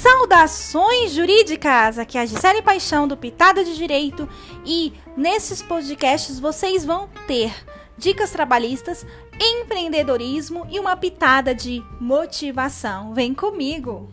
Saudações jurídicas! Aqui é a Gisele Paixão do Pitada de Direito e nesses podcasts vocês vão ter dicas trabalhistas, empreendedorismo e uma pitada de motivação. Vem comigo!